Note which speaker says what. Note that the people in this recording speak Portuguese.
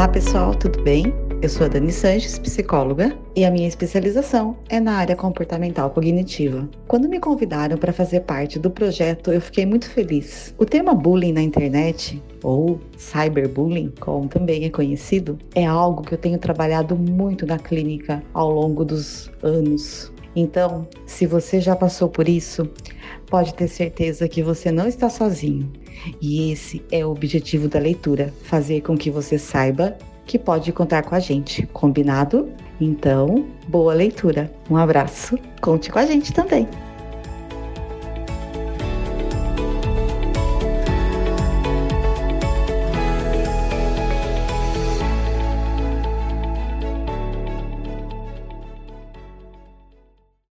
Speaker 1: Olá pessoal, tudo bem? Eu sou a Dani Sanches, psicóloga, e a minha especialização é na área comportamental cognitiva. Quando me convidaram para fazer parte do projeto, eu fiquei muito feliz. O tema bullying na internet, ou cyberbullying, como também é conhecido, é algo que eu tenho trabalhado muito na clínica ao longo dos anos. Então, se você já passou por isso, pode ter certeza que você não está sozinho. E esse é o objetivo da leitura: fazer com que você saiba que pode contar com a gente. Combinado? Então, boa leitura. Um abraço. Conte com a gente também.